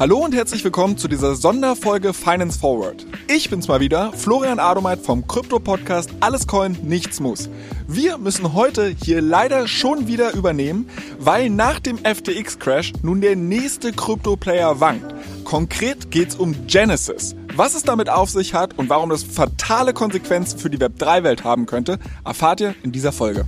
Hallo und herzlich willkommen zu dieser Sonderfolge Finance Forward. Ich bin's mal wieder, Florian Adomeit vom Krypto-Podcast Alles Coin, Nichts Muss. Wir müssen heute hier leider schon wieder übernehmen, weil nach dem FTX-Crash nun der nächste Krypto-Player wankt. Konkret geht's um Genesis. Was es damit auf sich hat und warum das fatale Konsequenzen für die Web3-Welt haben könnte, erfahrt ihr in dieser Folge.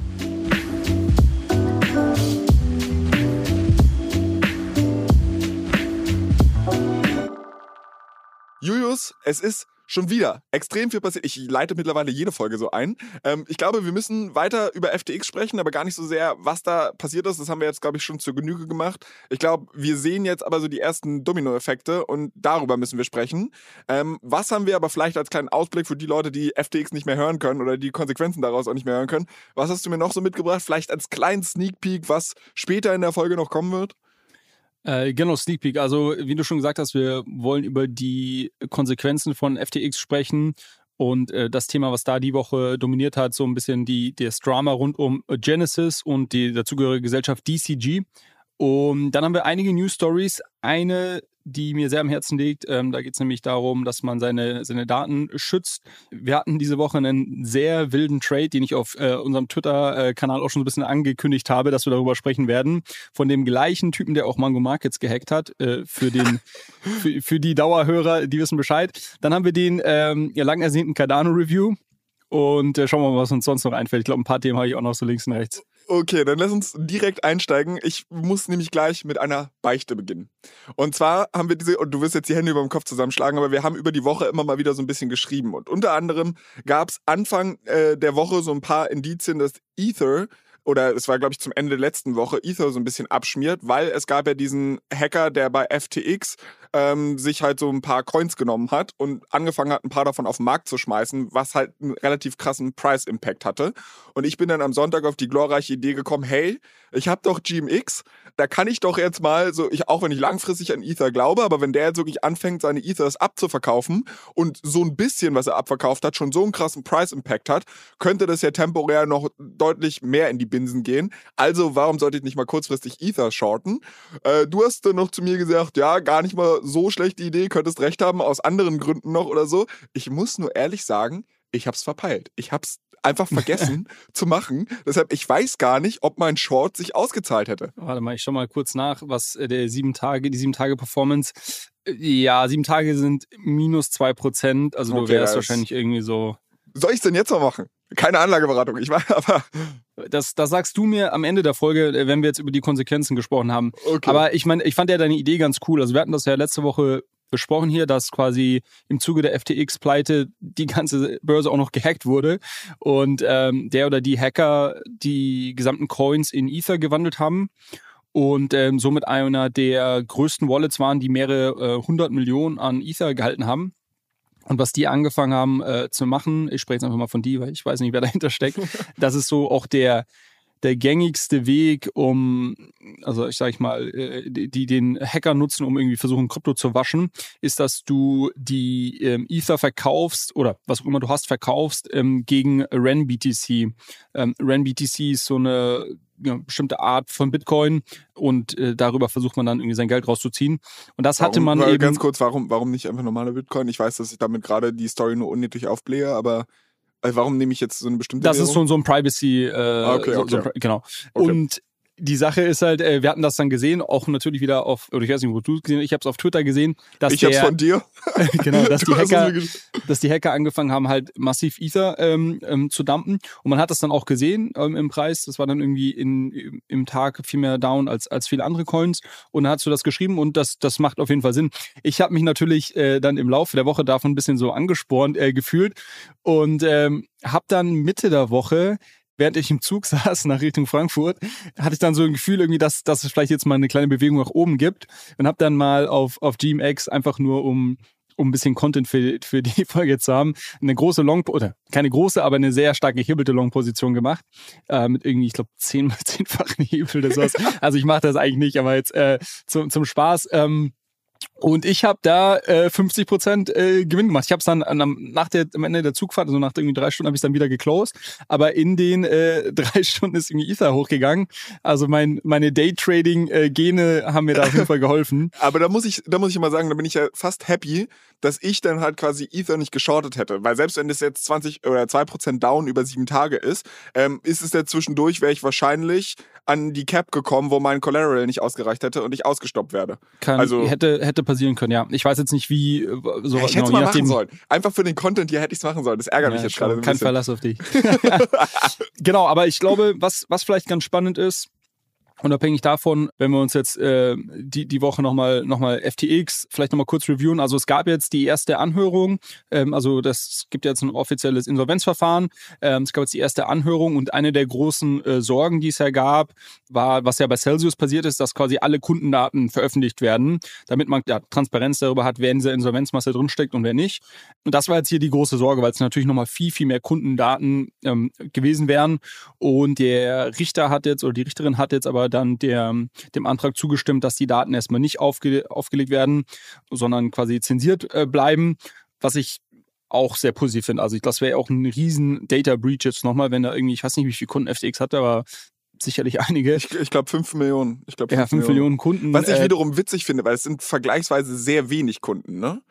Es ist schon wieder extrem viel passiert. Ich leite mittlerweile jede Folge so ein. Ähm, ich glaube, wir müssen weiter über FTX sprechen, aber gar nicht so sehr, was da passiert ist. Das haben wir jetzt, glaube ich, schon zur Genüge gemacht. Ich glaube, wir sehen jetzt aber so die ersten Dominoeffekte und darüber müssen wir sprechen. Ähm, was haben wir aber vielleicht als kleinen Ausblick für die Leute, die FTX nicht mehr hören können oder die Konsequenzen daraus auch nicht mehr hören können? Was hast du mir noch so mitgebracht? Vielleicht als kleinen Sneak Peek, was später in der Folge noch kommen wird? Äh, genau, Sneak Peek. Also, wie du schon gesagt hast, wir wollen über die Konsequenzen von FTX sprechen und äh, das Thema, was da die Woche dominiert hat, so ein bisschen die, das Drama rund um Genesis und die dazugehörige Gesellschaft DCG. Und dann haben wir einige News Stories. Eine die mir sehr am Herzen liegt. Ähm, da geht es nämlich darum, dass man seine, seine Daten schützt. Wir hatten diese Woche einen sehr wilden Trade, den ich auf äh, unserem Twitter-Kanal auch schon so ein bisschen angekündigt habe, dass wir darüber sprechen werden. Von dem gleichen Typen, der auch Mango Markets gehackt hat, äh, für, den, für, für die Dauerhörer, die wissen Bescheid. Dann haben wir den ähm, ja, lang ersehnten Cardano-Review. Und äh, schauen wir mal, was uns sonst noch einfällt. Ich glaube, ein paar Themen habe ich auch noch so links und rechts. Okay, dann lass uns direkt einsteigen. Ich muss nämlich gleich mit einer Beichte beginnen. Und zwar haben wir diese, und du wirst jetzt die Hände über dem Kopf zusammenschlagen, aber wir haben über die Woche immer mal wieder so ein bisschen geschrieben. Und unter anderem gab es Anfang äh, der Woche so ein paar Indizien, dass Ether oder es war, glaube ich, zum Ende der letzten Woche Ether so ein bisschen abschmiert, weil es gab ja diesen Hacker, der bei FTX ähm, sich halt so ein paar Coins genommen hat und angefangen hat, ein paar davon auf den Markt zu schmeißen, was halt einen relativ krassen Price-Impact hatte. Und ich bin dann am Sonntag auf die glorreiche Idee gekommen, hey, ich habe doch GMX, da kann ich doch jetzt mal so, ich, auch wenn ich langfristig an Ether glaube, aber wenn der jetzt wirklich anfängt, seine Ethers abzuverkaufen und so ein bisschen, was er abverkauft hat, schon so einen krassen Price-Impact hat, könnte das ja temporär noch deutlich mehr in die Binsen gehen. Also warum sollte ich nicht mal kurzfristig Ether shorten? Äh, du hast dann noch zu mir gesagt, ja, gar nicht mal so schlechte Idee, könntest recht haben, aus anderen Gründen noch oder so. Ich muss nur ehrlich sagen, ich hab's verpeilt. Ich hab's einfach vergessen zu machen. Deshalb, ich weiß gar nicht, ob mein Short sich ausgezahlt hätte. Warte mal, ich schau mal kurz nach, was äh, der sieben Tage, die sieben Tage Performance. Äh, ja, sieben Tage sind minus zwei Prozent. Also du wärst wahrscheinlich irgendwie so. Soll ich denn jetzt noch machen? Keine Anlageberatung, ich war aber. Das, das sagst du mir am Ende der Folge, äh, wenn wir jetzt über die Konsequenzen gesprochen haben. Okay. Aber ich meine, ich fand ja deine Idee ganz cool. Also wir hatten das ja letzte Woche besprochen hier, dass quasi im Zuge der FTX-Pleite die ganze Börse auch noch gehackt wurde und ähm, der oder die Hacker die gesamten Coins in Ether gewandelt haben und ähm, somit einer der größten Wallets waren, die mehrere äh, Millionen an Ether gehalten haben. Und was die angefangen haben äh, zu machen, ich spreche jetzt einfach mal von die, weil ich weiß nicht, wer dahinter steckt, das ist so auch der der gängigste Weg, um, also ich sage ich mal, äh, die, die den Hacker nutzen, um irgendwie versuchen, Krypto zu waschen, ist, dass du die ähm, Ether verkaufst oder was auch immer du hast, verkaufst ähm, gegen RenBTC. Ähm, RenBTC ist so eine ja, bestimmte Art von Bitcoin und äh, darüber versucht man dann irgendwie sein Geld rauszuziehen. Und das warum, hatte man eben. Ganz kurz, warum, warum nicht einfach normale Bitcoin? Ich weiß, dass ich damit gerade die Story nur unnötig aufblähe, aber also warum nehme ich jetzt so eine bestimmte Das Währung? ist schon so ein Privacy, äh, ah, okay, okay. So, so, genau. Okay. Und die Sache ist halt, äh, wir hatten das dann gesehen, auch natürlich wieder auf, oder ich weiß nicht, wo du es gesehen hast, ich habe es auf Twitter gesehen, dass ich der, hab's von dir. genau, dass die Hacker, dass die Hacker angefangen haben, halt massiv Ether ähm, ähm, zu dumpen und man hat das dann auch gesehen ähm, im Preis. Das war dann irgendwie in, im Tag viel mehr down als als viele andere Coins und dann hast du das geschrieben und das das macht auf jeden Fall Sinn. Ich habe mich natürlich äh, dann im Laufe der Woche davon ein bisschen so angespornt äh, gefühlt und ähm, habe dann Mitte der Woche während ich im Zug saß nach Richtung Frankfurt, hatte ich dann so ein Gefühl irgendwie, dass, dass es vielleicht jetzt mal eine kleine Bewegung nach oben gibt und habe dann mal auf, auf GMX einfach nur um um ein bisschen Content für, für die Folge zu haben, eine große Long, oder keine große, aber eine sehr stark gehebbelte Long-Position gemacht. Äh, mit irgendwie, ich glaube, zehn, zehnfachen Hebel oder sowas. also ich mache das eigentlich nicht, aber jetzt äh, zum, zum Spaß. Ähm, Und ich habe da äh, 50 Prozent äh, Gewinn gemacht. Ich habe es dann am, nach der, am Ende der Zugfahrt, also nach irgendwie drei Stunden, habe ich dann wieder geclosed. Aber in den äh, drei Stunden ist irgendwie Ether hochgegangen. Also mein, meine Daytrading-Gene haben mir da auf jeden Fall geholfen. Aber da muss ich, da muss ich mal sagen, da bin ich ja fast happy, dass ich dann halt quasi Ether nicht geschortet hätte. Weil selbst wenn es jetzt 20 oder 2% down über sieben Tage ist, ähm, ist es ja zwischendurch, wäre ich wahrscheinlich an die Cap gekommen, wo mein Collateral nicht ausgereicht hätte und ich ausgestoppt werde. Kann, also hätte, hätte passieren können, ja. Ich weiß jetzt nicht, wie äh, so Ich hätte es genau, mal machen sollen. Einfach für den Content hier hätte ich es machen sollen. Das ärgert ja, mich jetzt gerade. Kein Verlass auf dich. genau, aber ich glaube, was, was vielleicht ganz spannend ist, Unabhängig davon, wenn wir uns jetzt äh, die, die Woche nochmal noch mal FTX vielleicht nochmal kurz reviewen. Also es gab jetzt die erste Anhörung, ähm, also das gibt jetzt ein offizielles Insolvenzverfahren. Ähm, es gab jetzt die erste Anhörung und eine der großen äh, Sorgen, die es ja gab, war, was ja bei Celsius passiert ist, dass quasi alle Kundendaten veröffentlicht werden, damit man ja, Transparenz darüber hat, wer in dieser Insolvenzmasse drinsteckt und wer nicht. Und das war jetzt hier die große Sorge, weil es natürlich nochmal viel, viel mehr Kundendaten ähm, gewesen wären. Und der Richter hat jetzt, oder die Richterin hat jetzt aber dann der, dem Antrag zugestimmt, dass die Daten erstmal nicht aufge, aufgelegt werden, sondern quasi zensiert äh, bleiben, was ich auch sehr positiv finde. Also ich das wäre auch ein riesen Data Breach jetzt nochmal, wenn da irgendwie, ich weiß nicht, wie viele Kunden FTX hatte, aber sicherlich einige. Ich, ich glaube 5 Millionen. Ich glaub, fünf ja, 5 Millionen. Millionen Kunden. Was ich äh, wiederum witzig finde, weil es sind vergleichsweise sehr wenig Kunden, ne?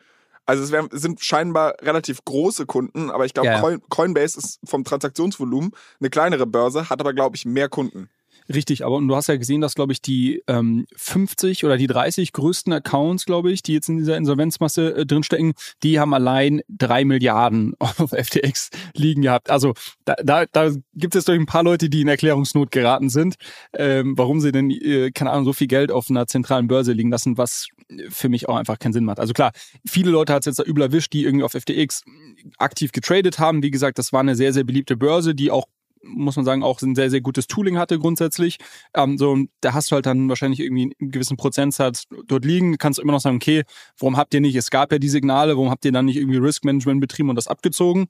Also es wär, sind scheinbar relativ große Kunden, aber ich glaube, ja, ja. Coinbase ist vom Transaktionsvolumen eine kleinere Börse, hat aber, glaube ich, mehr Kunden. Richtig, aber und du hast ja gesehen, dass, glaube ich, die ähm, 50 oder die 30 größten Accounts, glaube ich, die jetzt in dieser Insolvenzmasse äh, drinstecken, die haben allein drei Milliarden auf FTX liegen gehabt. Also da, da, da gibt es durch ein paar Leute, die in Erklärungsnot geraten sind, ähm, warum sie denn, äh, keine Ahnung, so viel Geld auf einer zentralen Börse liegen lassen, was für mich auch einfach keinen Sinn macht. Also klar, viele Leute hat es jetzt da übel erwischt, die irgendwie auf FTX aktiv getradet haben. Wie gesagt, das war eine sehr, sehr beliebte Börse, die auch muss man sagen, auch ein sehr, sehr gutes Tooling hatte grundsätzlich. Ähm, so, da hast du halt dann wahrscheinlich irgendwie einen gewissen Prozentsatz dort liegen. Kannst du immer noch sagen, okay, warum habt ihr nicht, es gab ja die Signale, warum habt ihr dann nicht irgendwie Risk Management betrieben und das abgezogen?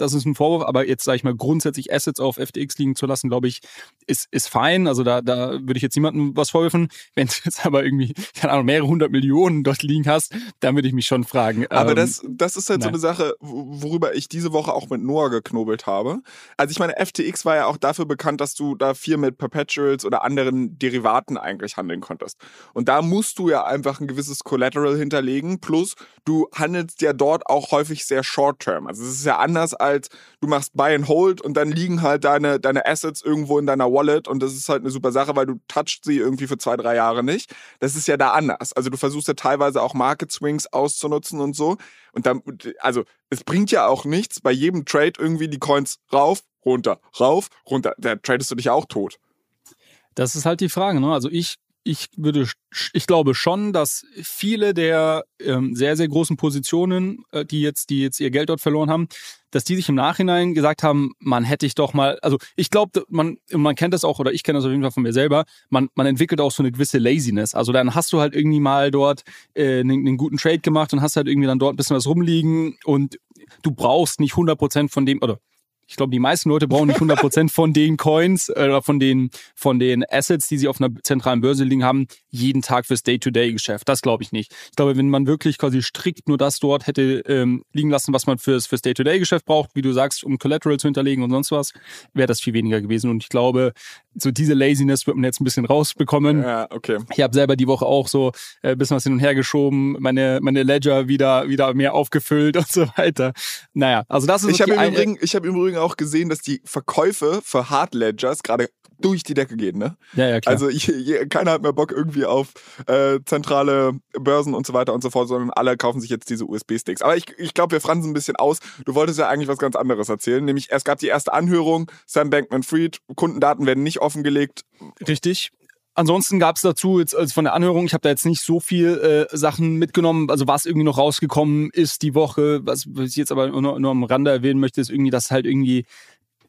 Das ist ein Vorwurf, aber jetzt sage ich mal grundsätzlich Assets auf FTX liegen zu lassen, glaube ich, ist, ist fein. Also da, da würde ich jetzt niemandem was vorwerfen. Wenn du jetzt aber irgendwie, keine Ahnung, mehrere hundert Millionen dort liegen hast, dann würde ich mich schon fragen. Aber ähm, das, das ist halt nein. so eine Sache, worüber ich diese Woche auch mit Noah geknobelt habe. Also ich meine, FTX war ja auch dafür bekannt, dass du da viel mit Perpetuals oder anderen Derivaten eigentlich handeln konntest. Und da musst du ja einfach ein gewisses Collateral hinterlegen. Plus, du handelst ja dort auch häufig sehr short-term. Also es ist ja anders als halt, du machst Buy and Hold und dann liegen halt deine, deine Assets irgendwo in deiner Wallet und das ist halt eine super Sache, weil du touchst sie irgendwie für zwei, drei Jahre nicht. Das ist ja da anders. Also du versuchst ja teilweise auch Market Swings auszunutzen und so. Und dann, also es bringt ja auch nichts, bei jedem Trade irgendwie die Coins rauf, runter, rauf, runter. Da tradest du dich auch tot. Das ist halt die Frage, ne? Also ich ich würde, ich glaube schon, dass viele der ähm, sehr, sehr großen Positionen, äh, die jetzt, die jetzt ihr Geld dort verloren haben, dass die sich im Nachhinein gesagt haben, man hätte ich doch mal, also ich glaube, man, man kennt das auch, oder ich kenne das auf jeden Fall von mir selber, man, man entwickelt auch so eine gewisse Laziness. Also dann hast du halt irgendwie mal dort äh, einen, einen guten Trade gemacht und hast halt irgendwie dann dort ein bisschen was rumliegen und du brauchst nicht 100% von dem, oder ich glaube, die meisten Leute brauchen nicht 100% von den Coins äh, oder von den, von den Assets, die sie auf einer zentralen Börse liegen haben, jeden Tag fürs Day-to-Day-Geschäft. Das glaube ich nicht. Ich glaube, wenn man wirklich quasi strikt nur das dort hätte ähm, liegen lassen, was man fürs, fürs Day-to-Day-Geschäft braucht, wie du sagst, um Collateral zu hinterlegen und sonst was, wäre das viel weniger gewesen. Und ich glaube, so diese Laziness wird man jetzt ein bisschen rausbekommen. Ja, okay. Ich habe selber die Woche auch so ein äh, bisschen was hin und her geschoben, meine, meine Ledger wieder, wieder mehr aufgefüllt und so weiter. Naja, also das ist ich habe im, Übrigen, ich hab im Übrigen auch gesehen, dass die Verkäufe für Hard Ledgers gerade durch die Decke gehen, ne? Ja, ja, klar. Also ich, je, keiner hat mehr Bock irgendwie auf äh, zentrale Börsen und so weiter und so fort, sondern alle kaufen sich jetzt diese USB-Sticks. Aber ich, ich glaube, wir fransen ein bisschen aus. Du wolltest ja eigentlich was ganz anderes erzählen, nämlich es gab die erste Anhörung, Sam Bankman-Fried, Kundendaten werden nicht offengelegt. Richtig. Ansonsten gab es dazu jetzt also von der Anhörung, ich habe da jetzt nicht so viel äh, Sachen mitgenommen, also was irgendwie noch rausgekommen ist die Woche, was, was ich jetzt aber nur, nur am Rande erwähnen möchte, ist irgendwie, dass halt irgendwie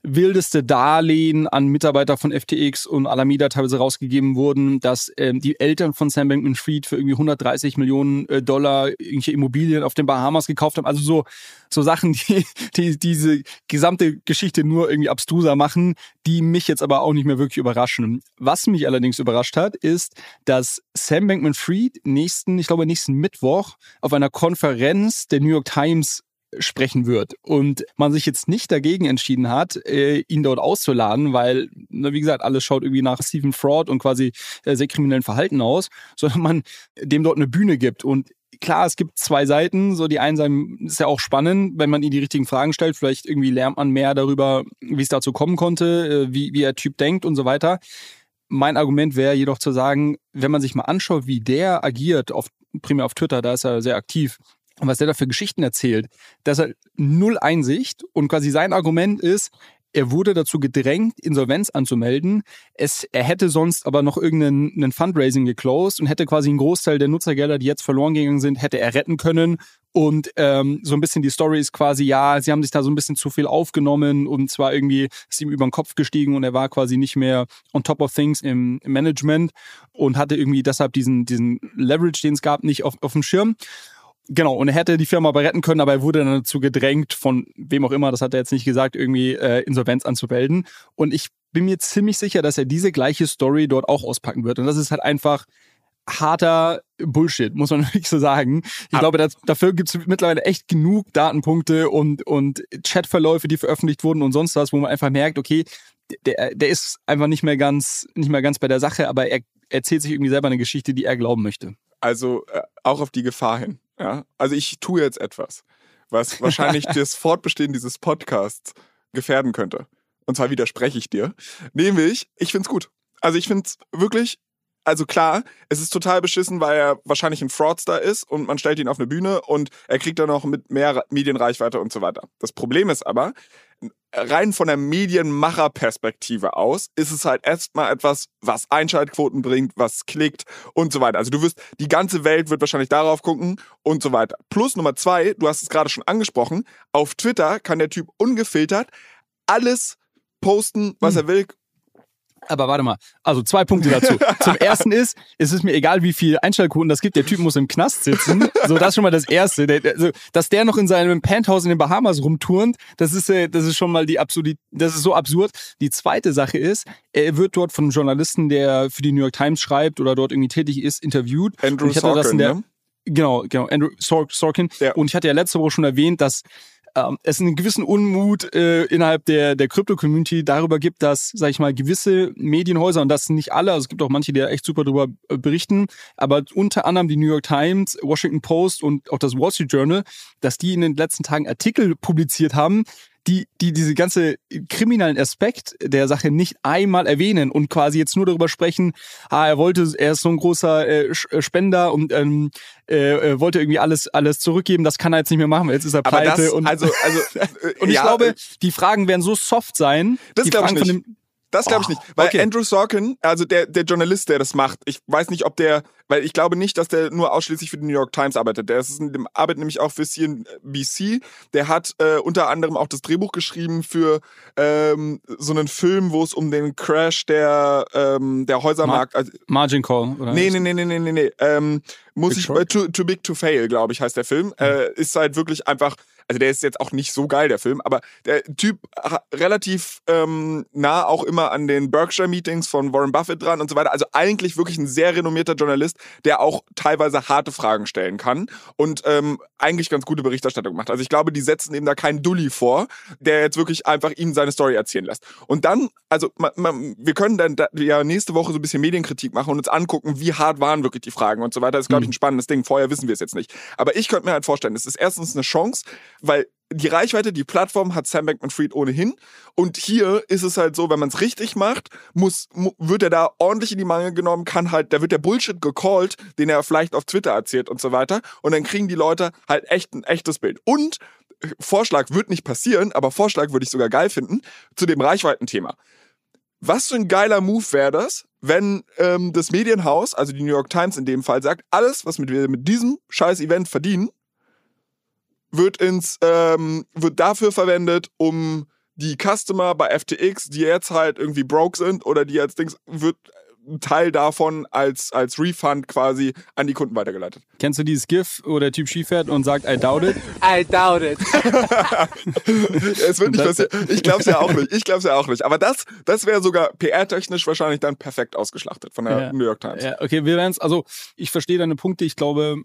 wildeste Darlehen an Mitarbeiter von FTX und Alameda teilweise rausgegeben wurden, dass ähm, die Eltern von Sam Bankman-Fried für irgendwie 130 Millionen äh, Dollar irgendwelche Immobilien auf den Bahamas gekauft haben. Also so so Sachen, die, die diese gesamte Geschichte nur irgendwie abstruser machen, die mich jetzt aber auch nicht mehr wirklich überraschen. Was mich allerdings überrascht hat, ist, dass Sam Bankman-Fried nächsten, ich glaube nächsten Mittwoch auf einer Konferenz der New York Times sprechen wird und man sich jetzt nicht dagegen entschieden hat, äh, ihn dort auszuladen, weil, wie gesagt, alles schaut irgendwie nach Stephen Fraud und quasi äh, sehr kriminellen Verhalten aus, sondern man dem dort eine Bühne gibt und Klar, es gibt zwei Seiten. So die einen sagen, ist ja auch spannend, wenn man ihm die richtigen Fragen stellt. Vielleicht irgendwie lernt man mehr darüber, wie es dazu kommen konnte, äh, wie, wie der Typ denkt und so weiter. Mein Argument wäre jedoch zu sagen, wenn man sich mal anschaut, wie der agiert, auf, primär auf Twitter, da ist er sehr aktiv, und was der da für Geschichten erzählt, dass er null Einsicht und quasi sein Argument ist, er wurde dazu gedrängt, Insolvenz anzumelden. Es, er hätte sonst aber noch irgendeinen Fundraising geclosed und hätte quasi einen Großteil der Nutzergelder, die jetzt verloren gegangen sind, hätte er retten können. Und ähm, so ein bisschen die Story ist quasi, ja, sie haben sich da so ein bisschen zu viel aufgenommen und zwar irgendwie ist ihm über den Kopf gestiegen und er war quasi nicht mehr on top of things im, im Management und hatte irgendwie deshalb diesen, diesen Leverage, den es gab, nicht auf, auf dem Schirm. Genau, und er hätte die Firma aber retten können, aber er wurde dann dazu gedrängt, von wem auch immer, das hat er jetzt nicht gesagt, irgendwie äh, Insolvenz anzumelden. Und ich bin mir ziemlich sicher, dass er diese gleiche Story dort auch auspacken wird. Und das ist halt einfach harter Bullshit, muss man wirklich so sagen. Ich aber glaube, das, dafür gibt es mittlerweile echt genug Datenpunkte und, und Chatverläufe, die veröffentlicht wurden und sonst was, wo man einfach merkt, okay, der, der ist einfach nicht mehr ganz, nicht mehr ganz bei der Sache, aber er erzählt sich irgendwie selber eine Geschichte, die er glauben möchte. Also äh, auch auf die Gefahr hin. Ja? Also ich tue jetzt etwas, was wahrscheinlich das Fortbestehen dieses Podcasts gefährden könnte. Und zwar widerspreche ich dir. Nämlich, ich finde es gut. Also ich finde es wirklich also klar, es ist total beschissen, weil er wahrscheinlich ein Fraudster ist und man stellt ihn auf eine Bühne und er kriegt dann noch mit mehr Medienreichweite und so weiter. Das Problem ist aber, rein von der Medienmacherperspektive aus, ist es halt erstmal etwas, was Einschaltquoten bringt, was klickt und so weiter. Also du wirst, die ganze Welt wird wahrscheinlich darauf gucken und so weiter. Plus Nummer zwei, du hast es gerade schon angesprochen, auf Twitter kann der Typ ungefiltert alles posten, was hm. er will, aber warte mal, also zwei Punkte dazu. Zum ersten ist, es ist mir egal, wie viel Einschaltquoten das gibt, der Typ muss im Knast sitzen. So, das ist schon mal das Erste. Der, also, dass der noch in seinem Penthouse in den Bahamas rumturnt, das ist, äh, das ist schon mal die Absurdität, das ist so absurd. Die zweite Sache ist, er wird dort von einem Journalisten, der für die New York Times schreibt oder dort irgendwie tätig ist, interviewt. Andrew Sorkin, der, ne? Genau, genau, Andrew Sorkin. Ja. Und ich hatte ja letzte Woche schon erwähnt, dass ähm, es einen gewissen Unmut äh, innerhalb der, der Krypto-Community darüber gibt, dass, sag ich mal, gewisse Medienhäuser, und das sind nicht alle, also es gibt auch manche, die da echt super darüber äh, berichten, aber unter anderem die New York Times, Washington Post und auch das Wall Street Journal, dass die in den letzten Tagen Artikel publiziert haben, die, die diese ganze kriminellen Aspekt der Sache nicht einmal erwähnen und quasi jetzt nur darüber sprechen, ah, er wollte, er ist so ein großer äh, äh Spender und ähm, äh, wollte irgendwie alles alles zurückgeben, das kann er jetzt nicht mehr machen, jetzt ist er pleite. Das, und, also, also, und ich ja, glaube, äh, die Fragen werden so soft sein. Das glaube ich nicht. Das glaube ich nicht. Weil okay. Andrew Sorkin, also der, der Journalist, der das macht, ich weiß nicht, ob der, weil ich glaube nicht, dass der nur ausschließlich für die New York Times arbeitet. Der ist, arbeitet nämlich auch für CNBC. Der hat äh, unter anderem auch das Drehbuch geschrieben für ähm, so einen Film, wo es um den Crash der, ähm, der Häusermarkt. Mar Margin Call, oder? Nee, nee, nee, nee, nee, nee. nee. Ähm, muss Big ich, äh, too, too Big to Fail, glaube ich, heißt der Film. Mhm. Äh, ist halt wirklich einfach also der ist jetzt auch nicht so geil, der Film, aber der Typ relativ ähm, nah auch immer an den Berkshire-Meetings von Warren Buffett dran und so weiter. Also eigentlich wirklich ein sehr renommierter Journalist, der auch teilweise harte Fragen stellen kann und ähm, eigentlich ganz gute Berichterstattung macht. Also ich glaube, die setzen ihm da keinen Dulli vor, der jetzt wirklich einfach ihm seine Story erzählen lässt. Und dann, also man, man, wir können dann da, ja nächste Woche so ein bisschen Medienkritik machen und uns angucken, wie hart waren wirklich die Fragen und so weiter. Das ist, glaube mhm. ein spannendes Ding. Vorher wissen wir es jetzt nicht. Aber ich könnte mir halt vorstellen, es ist erstens eine Chance, weil die Reichweite, die Plattform hat Sam Bankman-Fried ohnehin. Und hier ist es halt so, wenn man es richtig macht, muss, wird er da ordentlich in die Mangel genommen, kann halt, da wird der Bullshit gecallt, den er vielleicht auf Twitter erzählt und so weiter. Und dann kriegen die Leute halt echt ein echtes Bild. Und Vorschlag wird nicht passieren, aber Vorschlag würde ich sogar geil finden, zu dem Reichweitenthema. Was für ein geiler Move wäre das, wenn ähm, das Medienhaus, also die New York Times in dem Fall, sagt, alles, was wir mit diesem scheiß Event verdienen, wird ins ähm, wird dafür verwendet, um die Customer bei FTX, die jetzt halt irgendwie broke sind oder die jetzt Dings, wird ein Teil davon als, als Refund quasi an die Kunden weitergeleitet. Kennst du dieses GIF, wo der Typ Ski fährt und sagt, I doubt it? I doubt it. es wird nicht passieren. Ich glaube es ja auch nicht. Ich glaube es ja auch nicht. Aber das, das wäre sogar PR-technisch wahrscheinlich dann perfekt ausgeschlachtet von der Ja. New York Times. Ja, okay, wir werden es, also ich verstehe deine Punkte. Ich glaube,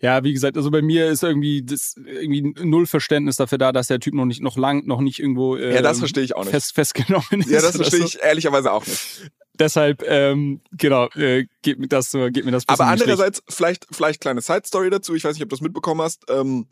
ja, wie gesagt, also bei mir ist irgendwie das irgendwie null Verständnis dafür da, dass der Typ noch nicht noch lang noch nicht irgendwo äh, Ja, das verstehe ich auch nicht. Fest, festgenommen ist. Ja, das verstehe so. ich ehrlicherweise auch nicht. Deshalb, ähm, genau, äh, geht mir das, äh, geht mir das. Aber andererseits, vielleicht, vielleicht kleine Side-Story dazu. Ich weiß nicht, ob du das mitbekommen hast. Ähm,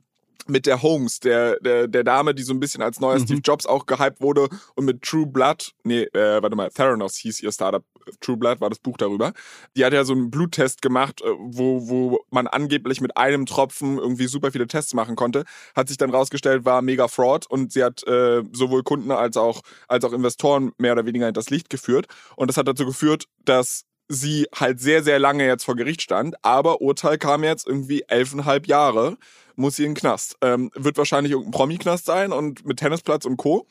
mit der Holmes, der, der, der Dame, die so ein bisschen als neuer Mhm. Steve Jobs auch gehypt wurde und mit True Blood, nee, äh, warte mal, Theranos hieß ihr Startup, True Blood war das Buch darüber. Die hat ja so einen Bluttest gemacht, äh, wo, wo man angeblich mit einem Tropfen irgendwie super viele Tests machen konnte. Hat sich dann rausgestellt, war mega Fraud und sie hat äh, sowohl Kunden als auch, als auch Investoren mehr oder weniger in das Licht geführt. Und das hat dazu geführt, dass sie halt sehr, sehr lange jetzt vor Gericht stand, aber Urteil kam jetzt irgendwie elfeinhalb Jahre, muss sie in den Knast. Ähm, wird wahrscheinlich irgendein Promi-Knast sein und mit Tennisplatz und Co.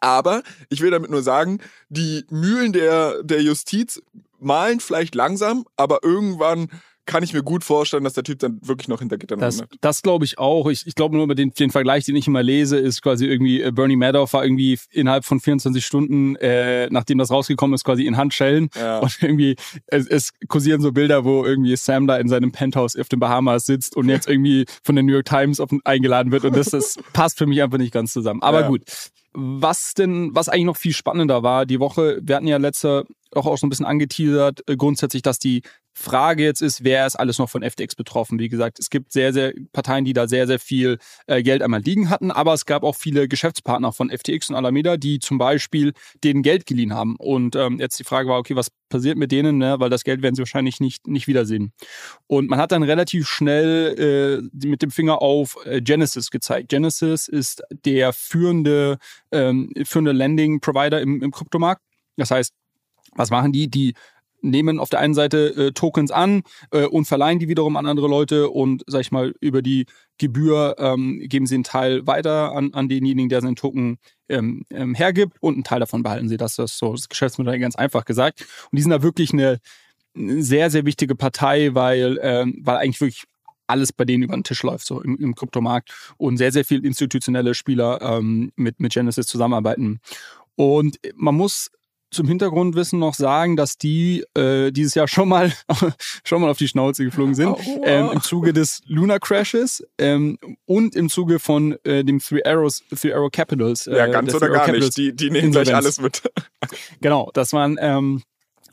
Aber ich will damit nur sagen, die Mühlen der, der Justiz malen vielleicht langsam, aber irgendwann kann ich mir gut vorstellen, dass der Typ dann wirklich noch hinter Gittern Das, das glaube ich auch. Ich, ich glaube nur über den, den Vergleich, den ich immer lese, ist quasi irgendwie äh, Bernie Madoff war irgendwie innerhalb von 24 Stunden, äh, nachdem das rausgekommen ist, quasi in Handschellen. Ja. Und irgendwie, es, es kursieren so Bilder, wo irgendwie Sam da in seinem Penthouse auf den Bahamas sitzt und jetzt irgendwie von der New York Times auf, eingeladen wird. Und das, das passt für mich einfach nicht ganz zusammen. Aber Ja. gut. Was denn, was eigentlich noch viel spannender war, die Woche, wir hatten ja letzte auch, auch so ein bisschen angeteasert, äh, grundsätzlich, dass die Frage jetzt ist, wer ist alles noch von FTX betroffen? Wie gesagt, es gibt sehr, sehr Parteien, die da sehr, sehr viel äh, Geld einmal liegen hatten, aber es gab auch viele Geschäftspartner von FTX und Alameda, die zum Beispiel denen Geld geliehen haben. Und ähm, jetzt die Frage war, okay, was passiert mit denen, ne? weil das Geld werden sie wahrscheinlich nicht, nicht wiedersehen. Und man hat dann relativ schnell äh, mit dem Finger auf äh, Genesis gezeigt. Genesis ist der führende, ähm, führende Landing-Provider im, im Kryptomarkt. Das heißt, was machen die? Die nehmen auf der einen Seite äh, Tokens an äh, und verleihen die wiederum an andere Leute und, sag ich mal, über die Gebühr ähm, geben sie einen Teil weiter an, an denjenigen, der seinen Token ähm, ähm, hergibt und einen Teil davon behalten sie. Das ist so das Geschäftsmodell ganz einfach gesagt. Und die sind da wirklich eine, eine sehr, sehr wichtige Partei, weil, ähm, weil eigentlich wirklich alles bei denen über den Tisch läuft, so im, im Kryptomarkt und sehr, sehr viel institutionelle Spieler ähm, mit, mit Genesis zusammenarbeiten. Und man muss zum Hintergrundwissen noch sagen, dass die äh, dieses Jahr schon mal schon mal auf die Schnauze geflogen sind ähm, im Zuge des Lunar Crashes ähm, und im Zuge von äh, dem Three Arrows Three Arrow Capitals. Äh, ja, ganz der oder Three gar Capitals nicht. Die, die nehmen gleich alles mit. Genau, das waren ähm,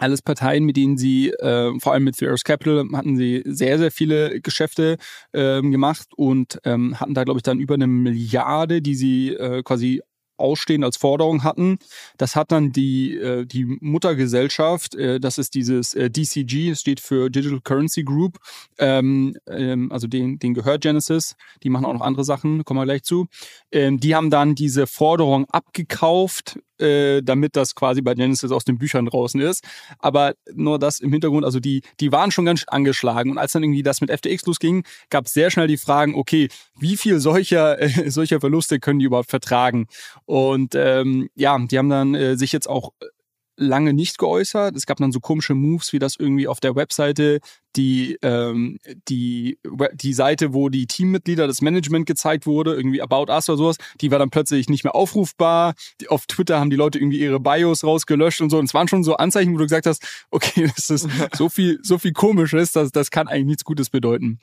alles Parteien, mit denen sie, äh, vor allem mit Three Arrows Capital, hatten sie sehr, sehr viele Geschäfte ähm, gemacht und ähm, hatten da, glaube ich, dann über eine Milliarde, die sie äh, quasi ausstehend als Forderung hatten. Das hat dann die, äh, die Muttergesellschaft, äh, das ist dieses äh, DCG, steht für Digital Currency Group, ähm, ähm, also den, den gehört Genesis, die machen auch noch andere Sachen, kommen wir gleich zu. Ähm, die haben dann diese Forderung abgekauft, äh, damit das quasi bei Genesis aus den Büchern draußen ist. Aber nur das im Hintergrund, also die, die waren schon ganz angeschlagen. Und als dann irgendwie das mit FTX losging, gab es sehr schnell die Fragen, okay, wie viel solcher, äh, solcher Verluste können die überhaupt vertragen? Und ähm, ja, die haben dann äh, sich jetzt auch lange nicht geäußert. Es gab dann so komische Moves, wie das irgendwie auf der Webseite die, ähm, die, die Seite, wo die Teammitglieder, das Management gezeigt wurde, irgendwie About Us oder sowas, die war dann plötzlich nicht mehr aufrufbar. Die, auf Twitter haben die Leute irgendwie ihre Bios rausgelöscht und so. Und es waren schon so Anzeichen, wo du gesagt hast, okay, das ist so viel, so viel Komisches, das, das kann eigentlich nichts Gutes bedeuten.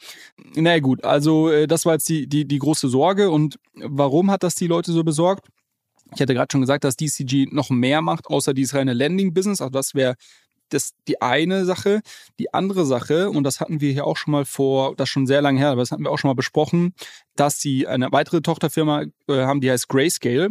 Na naja, gut, also äh, das war jetzt die, die, die große Sorge. Und warum hat das die Leute so besorgt? Ich hatte gerade schon gesagt, dass DCG noch mehr macht, außer dieses reine Landing-Business. Also das wäre das die eine Sache. Die andere Sache, und das hatten wir hier auch schon mal vor, das ist schon sehr lange her, aber das hatten wir auch schon mal besprochen, dass sie eine weitere Tochterfirma äh, haben, die heißt Grayscale.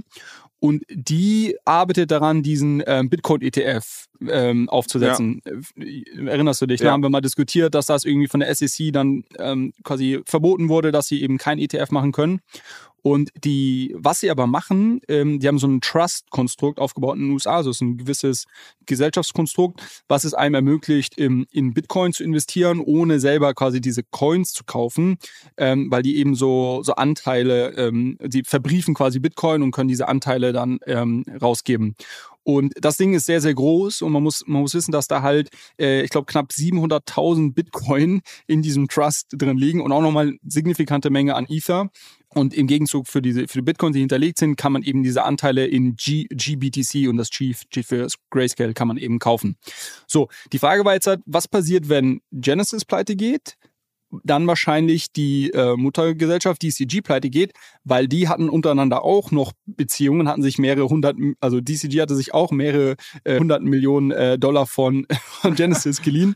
Und die arbeitet daran, diesen ähm, Bitcoin-ETF ähm, aufzusetzen. Äh, Erinnerst du dich? Da Ja. haben wir mal diskutiert, dass das irgendwie von der SEC dann ähm, quasi verboten wurde, dass sie eben kein ETF machen können. Und die, was sie aber machen, ähm, die haben so ein Trust-Konstrukt aufgebaut in den USA, also es ist ein gewisses Gesellschaftskonstrukt, was es einem ermöglicht, im, in Bitcoin zu investieren, ohne selber quasi diese Coins zu kaufen, ähm, weil die eben so, so Anteile, ähm, die verbriefen quasi Bitcoin und können diese Anteile dann ähm, rausgeben. Und das Ding ist sehr, sehr groß und man muss, man muss wissen, dass da halt, äh, ich glaube, knapp 700.000 Bitcoin in diesem Trust drin liegen und auch nochmal signifikante Menge an Ether. Und im Gegenzug für diese für die Bitcoins, die hinterlegt sind, kann man eben diese Anteile in G, GBTC und das G, G für Grayscale kann man eben kaufen. So, die Frage war jetzt halt, was passiert, wenn Genesis pleite geht? dann wahrscheinlich die äh, Muttergesellschaft DCG pleite geht, weil die hatten untereinander auch noch Beziehungen, hatten sich mehrere hundert, also DCG hatte sich auch mehrere äh, hundert Millionen äh, Dollar von, von Genesis geliehen.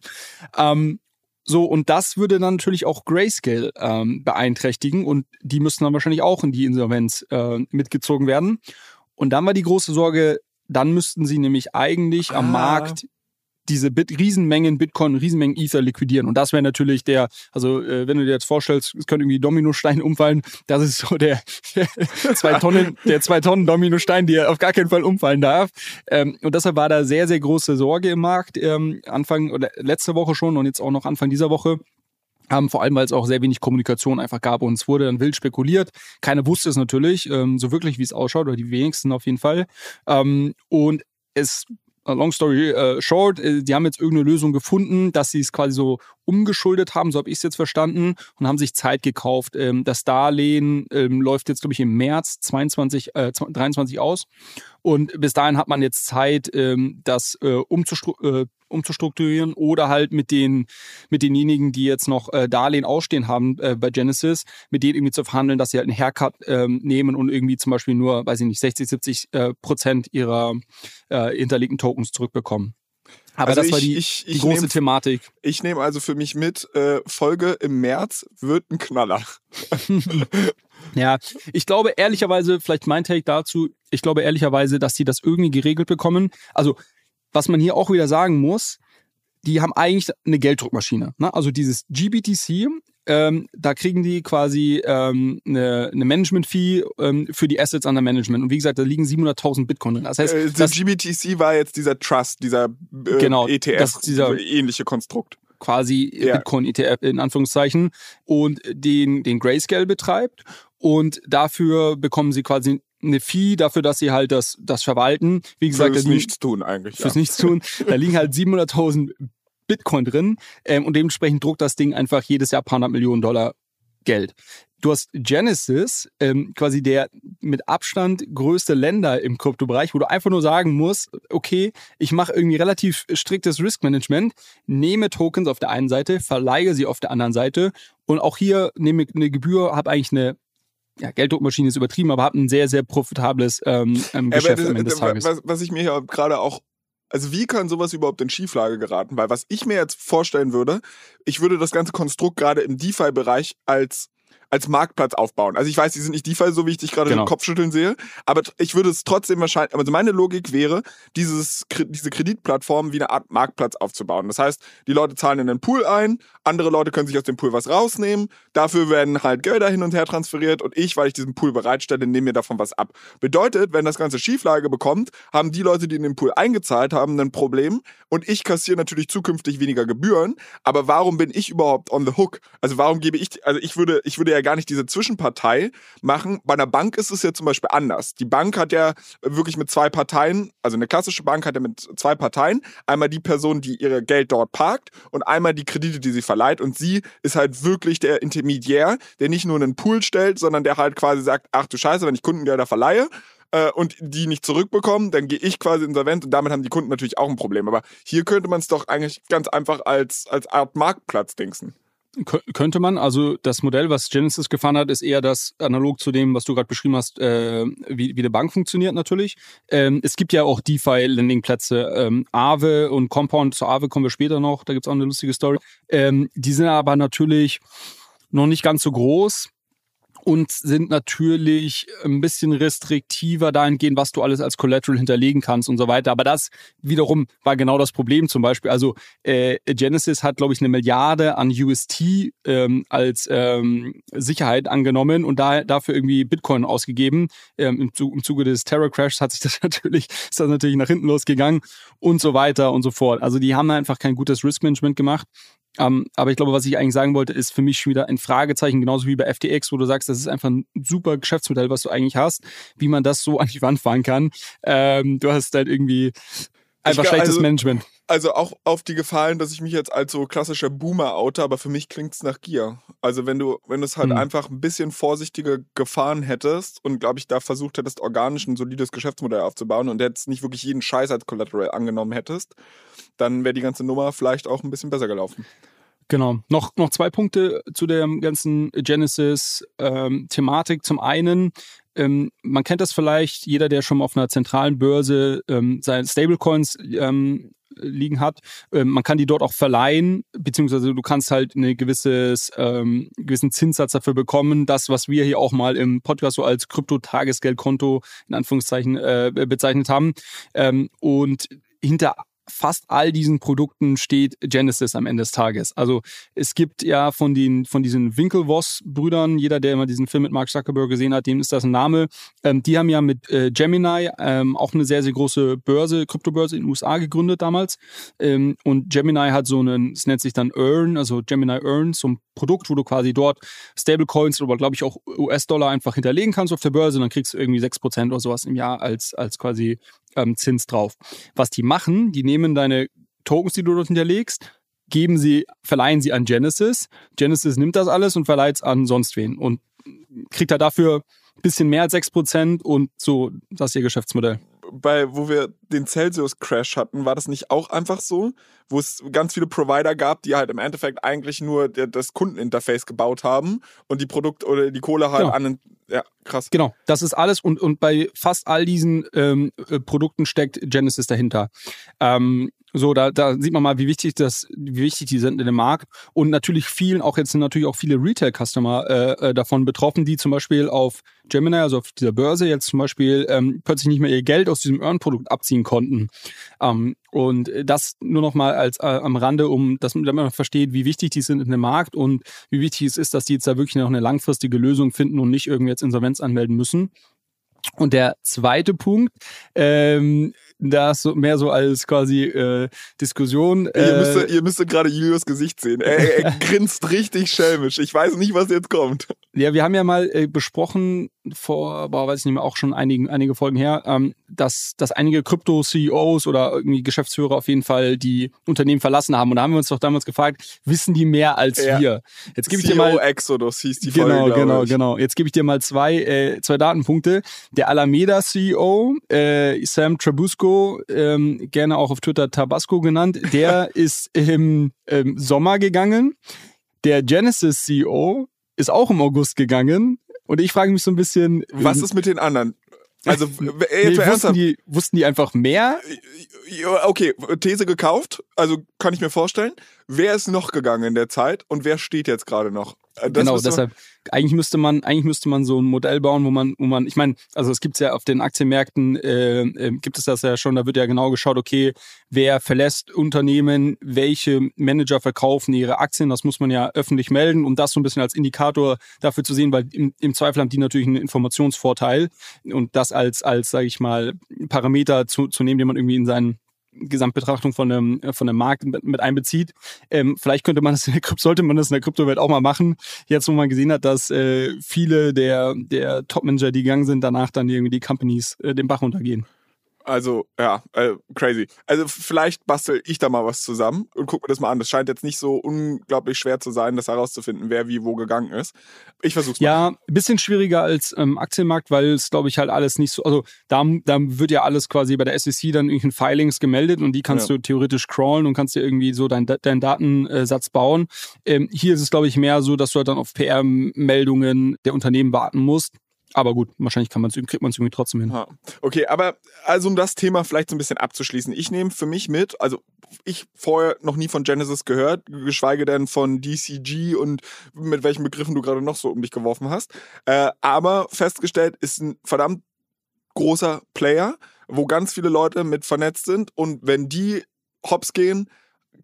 Ähm, so, und das würde dann natürlich auch Grayscale ähm, beeinträchtigen und die müssten dann wahrscheinlich auch in die Insolvenz äh, mitgezogen werden. Und dann war die große Sorge, dann müssten sie nämlich eigentlich ah. am Markt diese Bit Riesenmengen Bitcoin, Riesenmengen Ether liquidieren. Und das wäre natürlich der, also äh, wenn du dir jetzt vorstellst, es können irgendwie Dominosteine umfallen, das ist so der, der zwei Tonnen, der zwei Tonnen Dominostein, der auf gar keinen Fall umfallen darf. Ähm, und deshalb war da sehr, sehr große Sorge im Markt, ähm, Anfang oder letzte Woche schon und jetzt auch noch Anfang dieser Woche. Ähm, vor allem, weil es auch sehr wenig Kommunikation einfach gab und es wurde dann wild spekuliert. Keiner wusste es natürlich, ähm, so wirklich, wie es ausschaut, oder die wenigsten auf jeden Fall. Ähm, und es long story äh, short, äh, die haben jetzt irgendeine Lösung gefunden, dass sie es quasi so umgeschuldet haben, so habe ich es jetzt verstanden, und haben sich Zeit gekauft. Ähm, das Darlehen ähm, läuft jetzt, glaube ich, im März 22, äh, 23 aus. Und bis dahin hat man jetzt Zeit, ähm, das äh, umzustru äh, umzustrukturieren oder halt mit den mit denjenigen, die jetzt noch äh, Darlehen ausstehen haben äh, bei Genesis, mit denen irgendwie zu verhandeln, dass sie halt einen Haircut ähm, nehmen und irgendwie zum Beispiel nur, weiß ich nicht, 60, 70 äh, Prozent ihrer äh, hinterlegten Tokens zurückbekommen. Aber also das ich, war die, ich, ich die große nehm, Thematik. Ich nehme also für mich mit, äh, Folge im März wird ein Knaller. ja, ich glaube ehrlicherweise, vielleicht mein Take dazu, ich glaube ehrlicherweise, dass sie das irgendwie geregelt bekommen. Also was man hier auch wieder sagen muss, die haben eigentlich eine Gelddruckmaschine. Ne? Also dieses GBTC, ähm, da kriegen die quasi ähm, eine, eine Management-Fee ähm, für die Assets under Management. Und wie gesagt, da liegen 700.000 Bitcoin drin. Das heißt, äh, das GBTC war jetzt dieser Trust, dieser äh, genau, ETF, das, dieser ähnliche Konstrukt. Quasi ja. Bitcoin-ETF in Anführungszeichen. Und den, den Grayscale betreibt. Und dafür bekommen sie quasi eine Fee dafür, dass sie halt das, das verwalten. Wie gesagt, fürs Nichtstun eigentlich. Fürs ja. Nichtstun. Da liegen halt 700.000 Bitcoin drin ähm, und dementsprechend druckt das Ding einfach jedes Jahr ein paar hundert Millionen Dollar Geld. Du hast Genesis, ähm, quasi der mit Abstand größte Länder im Kryptobereich, wo du einfach nur sagen musst, okay, ich mache irgendwie relativ striktes Risk Management, nehme Tokens auf der einen Seite, verleihe sie auf der anderen Seite und auch hier nehme eine Gebühr, habe eigentlich eine ja, Gelddruckmaschine ist übertrieben, aber habe ein sehr, sehr profitables ähm, ähm Geschäft das, am Ende des Tages. Was, was ich mir ja gerade auch also wie kann sowas überhaupt in Schieflage geraten? Weil was ich mir jetzt vorstellen würde, ich würde das ganze Konstrukt gerade im DeFi-Bereich als als Marktplatz aufbauen. Also ich weiß, die sind nicht DeFi, so wie ich dich gerade genau. den Kopf schütteln sehe, aber ich würde es trotzdem wahrscheinlich, also meine Logik wäre, dieses, diese Kreditplattform wie eine Art Marktplatz aufzubauen. Das heißt, die Leute zahlen in den Pool ein, andere Leute können sich aus dem Pool was rausnehmen, dafür werden halt Gelder hin und her transferiert und ich, weil ich diesen Pool bereitstelle, nehme mir davon was ab. Bedeutet, wenn das Ganze Schieflage bekommt, haben die Leute, die in den Pool eingezahlt haben, ein Problem und ich kassiere natürlich zukünftig weniger Gebühren, aber warum bin ich überhaupt on the hook? Also warum gebe ich, also ich würde, ich würde ja gar nicht diese Zwischenpartei machen. Bei einer Bank ist es ja zum Beispiel anders. Die Bank hat ja wirklich mit zwei Parteien, also eine klassische Bank hat ja mit zwei Parteien. Einmal die Person, die ihr Geld dort parkt und einmal die Kredite, die sie verleiht. Und sie ist halt wirklich der Intermediär, der nicht nur einen Pool stellt, sondern der halt quasi sagt, ach du Scheiße, wenn ich Kundengelder verleihe, äh, und die nicht zurückbekommen, dann gehe ich quasi insolvent und damit haben die Kunden natürlich auch ein Problem. Aber hier könnte man es doch eigentlich ganz einfach als, als Art Marktplatz denken könnte man. Also das Modell, was Genesis gefahren hat, ist eher das analog zu dem, was du gerade beschrieben hast, äh, wie, wie eine Bank funktioniert natürlich. Ähm, es gibt ja auch DeFi-Landing-Plätze. Ähm, Aave und Compound, zu Aave kommen wir später noch, da gibt es auch eine lustige Story. Ähm, die sind aber natürlich noch nicht ganz so groß. Und sind natürlich ein bisschen restriktiver dahingehend, was du alles als Collateral hinterlegen kannst und so weiter. Aber das wiederum war genau das Problem zum Beispiel. Also äh, Genesis hat, glaube ich, eine Milliarde an UST ähm, als ähm, Sicherheit angenommen und da, dafür irgendwie Bitcoin ausgegeben. Ähm, im, Zuge, Im Zuge des Terror Crashs hat sich das natürlich, ist das natürlich nach hinten losgegangen und so weiter und so fort. Also die haben einfach kein gutes Risk Management gemacht. Um, ähm, aber ich glaube, was ich eigentlich sagen wollte, ist für mich schon wieder ein Fragezeichen, genauso wie bei FTX, wo du sagst, das ist einfach ein super Geschäftsmodell, was du eigentlich hast, wie man das so an die Wand fahren kann. Ähm, du hast halt irgendwie einfach schlechtes also, Management. Also auch auf die Gefallen, dass ich mich jetzt als so klassischer Boomer oute, aber für mich klingt es nach Gier. Also wenn du, wenn du es halt mhm. einfach ein bisschen vorsichtiger gefahren hättest und glaube ich da versucht hättest, organisch ein solides Geschäftsmodell aufzubauen und jetzt nicht wirklich jeden Scheiß als Collateral angenommen hättest, dann wäre die ganze Nummer vielleicht auch ein bisschen besser gelaufen. Genau. Noch, noch zwei Punkte zu der ganzen Genesis-Thematik. Ähm, Zum einen, ähm, man kennt das vielleicht, jeder, der schon mal auf einer zentralen Börse ähm, seine Stablecoins ähm, liegen hat. Ähm, man kann die dort auch verleihen, beziehungsweise du kannst halt eine gewisses, ähm, gewissen Zinssatz dafür bekommen. Das, was wir hier auch mal im Podcast so als Krypto-Tagesgeldkonto in Anführungszeichen äh, bezeichnet haben. Ähm, und hinter fast all diesen Produkten steht Genesis am Ende des Tages. Also es gibt ja von den von diesen Winklevoss-Brüdern, jeder, der immer diesen Film mit Mark Zuckerberg gesehen hat, dem ist das ein Name. Ähm, die haben ja mit äh, Gemini ähm, auch eine sehr, sehr große Börse, Kryptobörse in den USA gegründet damals. Ähm, und Gemini hat so einen, es nennt sich dann Earn, also Gemini Earn, so ein Produkt, wo du quasi dort Stablecoins oder glaube ich auch US-Dollar einfach hinterlegen kannst auf der Börse dann kriegst du irgendwie 6% oder sowas im Jahr als, als quasi ähm, Zins drauf. Was die machen, die nehmen deine Tokens, die du dort hinterlegst, geben sie, verleihen sie an Genesis. Genesis nimmt das alles und verleiht es an sonst wen und kriegt da dafür ein bisschen mehr als 6% und so, das ist ihr Geschäftsmodell bei, wo wir den Celsius-Crash hatten, war das nicht auch einfach so, wo es ganz viele Provider gab, die halt im Endeffekt eigentlich nur das Kundeninterface gebaut haben und die Produkt oder die Kohle halt genau. an ja, krass. Genau, das ist alles und, und bei fast all diesen ähm, äh, Produkten steckt Genesis dahinter. Ähm, so, da, da sieht man mal, wie wichtig das, wie wichtig die sind in dem Markt. Und natürlich vielen, auch jetzt sind natürlich auch viele Retail-Customer äh, äh, davon betroffen, die zum Beispiel auf Gemini, also auf dieser Börse, jetzt zum Beispiel ähm, plötzlich nicht mehr ihr Geld aus diesem Earn-Produkt abziehen konnten. Ähm, und das nur noch mal als äh, am Rande, um dass man, damit man versteht, wie wichtig die sind in dem Markt und wie wichtig es ist, dass die jetzt da wirklich noch eine langfristige Lösung finden und nicht irgendwie jetzt Insolvenz anmelden müssen. Und der zweite Punkt, ähm, das so mehr so als quasi äh, Diskussion. Äh, ihr, müsst, ihr müsst gerade Julius Gesicht sehen. Er, er grinst richtig schelmisch. Ich weiß nicht, was jetzt kommt. Ja, wir haben ja mal äh, besprochen vor, boah, weiß ich nicht mehr, auch schon einigen, einige Folgen her, ähm, dass, dass einige Krypto-CEOs oder irgendwie Geschäftsführer auf jeden Fall die Unternehmen verlassen haben. Und da haben wir uns doch damals gefragt, wissen die mehr als ja. wir? Jetzt gebe ich dir mal Exodus hieß die genau, Folge. Genau, genau, genau. Jetzt gebe ich dir mal zwei, äh, zwei Datenpunkte. Der Alameda CEO, äh, Sam Trabusco, ähm, gerne auch auf Twitter Tabasco genannt, der ist im ähm, Sommer gegangen. Der Genesis CEO ist auch im August gegangen. Und ich frage mich so ein bisschen. Was ähm, ist mit den anderen? Also, äh, nee, wussten, die, wussten die einfach mehr? Okay, These gekauft, also kann ich mir vorstellen. Wer ist noch gegangen in der Zeit und wer steht jetzt gerade noch? Äh, das genau, deshalb, eigentlich müsste man, eigentlich müsste man so ein Modell bauen, wo man, wo man, ich meine, also es gibt ja auf den Aktienmärkten, äh, äh, gibt es das ja schon, da wird ja genau geschaut, okay, wer verlässt Unternehmen, welche Manager verkaufen ihre Aktien, das muss man ja öffentlich melden, um das so ein bisschen als Indikator dafür zu sehen, weil im, im Zweifel haben die natürlich einen Informationsvorteil und das als, als, sage ich mal, Parameter zu, zu nehmen, den man irgendwie in seinen Gesamtbetrachtung von einem, äh, von einem Markt mit einbezieht. Ähm, vielleicht könnte man das in der Krypto, sollte man das in der Kryptowelt auch mal machen. Jetzt, wo man gesehen hat, dass äh, viele der, der Top-Manager, die gegangen sind, danach dann irgendwie die Companies äh, den Bach runtergehen. Also, ja, äh, crazy. Also, vielleicht bastel ich da mal was zusammen und guck mir das mal an. Das scheint jetzt nicht so unglaublich schwer zu sein, das herauszufinden, wer wie wo gegangen ist. Ich versuch's mal. Ja, ein bisschen schwieriger als ähm, Aktienmarkt, weil es, glaube ich, halt alles nicht so. Also, da, da wird ja alles quasi bei der SEC dann irgendwelchen Filings gemeldet und die kannst ja. du theoretisch crawlen und kannst dir irgendwie so deinen dein Datensatz bauen. Ähm, hier ist es, glaube ich, mehr so, dass du halt dann auf PR-Meldungen der Unternehmen warten musst. Aber gut, wahrscheinlich kann man's, kriegt man es irgendwie trotzdem hin. Okay, aber also um das Thema vielleicht so ein bisschen abzuschließen, ich nehme für mich mit, also ich vorher noch nie von Genesis gehört, geschweige denn von DCG und mit welchen Begriffen du gerade noch so um dich geworfen hast. Äh, aber festgestellt ist ein verdammt großer Player, wo ganz viele Leute mit vernetzt sind und wenn die hops gehen,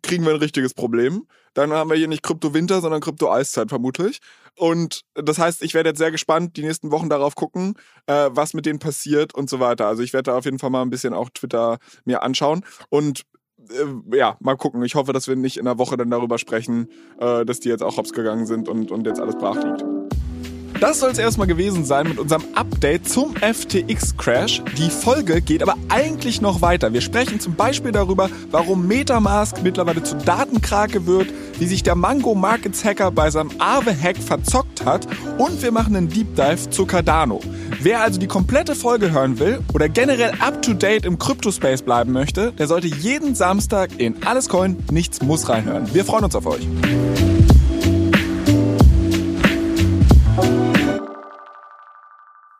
kriegen wir ein richtiges Problem. Dann haben wir hier nicht Krypto-Winter, sondern Krypto-Eiszeit vermutlich. Und das heißt, ich werde jetzt sehr gespannt die nächsten Wochen darauf gucken, äh, was mit denen passiert und so weiter. Also ich werde da auf jeden Fall mal ein bisschen auch Twitter mir anschauen. Und äh, ja, mal gucken. Ich hoffe, dass wir nicht in einer Woche dann darüber sprechen, äh, dass die jetzt auch hops gegangen sind und, und jetzt alles brach liegt. Das soll es erstmal gewesen sein mit unserem Update zum FTX-Crash. Die Folge geht aber eigentlich noch weiter. Wir sprechen zum Beispiel darüber, warum Metamask mittlerweile zu Datenkrake wird, wie sich der Mango Markets Hacker bei seinem Aave-Hack verzockt hat und wir machen einen Deep Dive zu Cardano. Wer also die komplette Folge hören will oder generell up-to-date im Crypto-Space bleiben möchte, der sollte jeden Samstag in Alles Coin, Nichts muss reinhören. Wir freuen uns auf euch.